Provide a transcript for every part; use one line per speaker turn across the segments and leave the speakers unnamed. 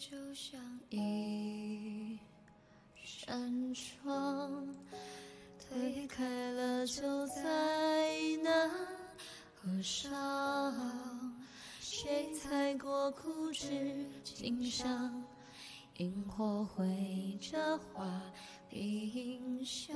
就像一扇窗，推开了就再难合上。谁踩过枯枝轻响，萤火绘着画屏香。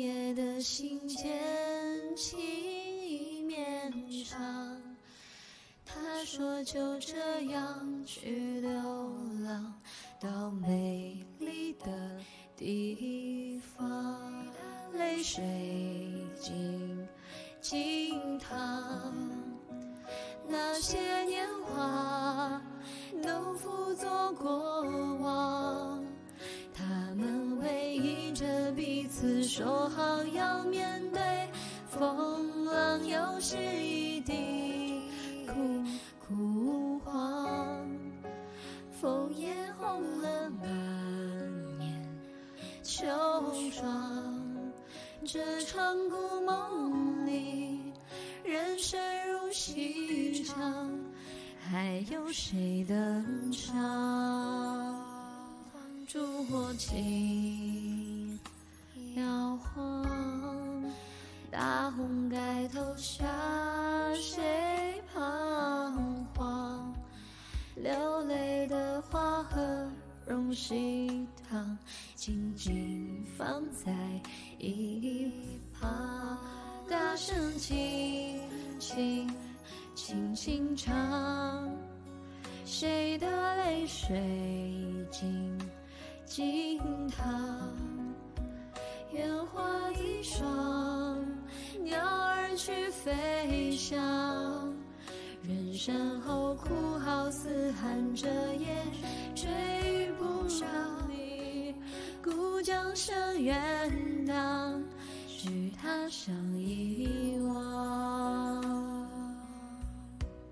夜的信笺，轻易绵长。他说就这样去流浪，到美丽的地方。泪水静静淌，那些年华。都付作过着彼此，说好要面对风浪，又是一地枯枯黄，枫叶红了满面秋霜，这场故梦里，人生如戏场。还有谁登场？烛火轻摇晃，大红盖头下谁彷徨？流泪的花和荣喜堂，静静放在一旁，大声轻轻。轻轻唱，谁的泪水静静淌？飞翔远山后，哭嚎嘶喊着也追不上你。孤江声远荡，与他相依。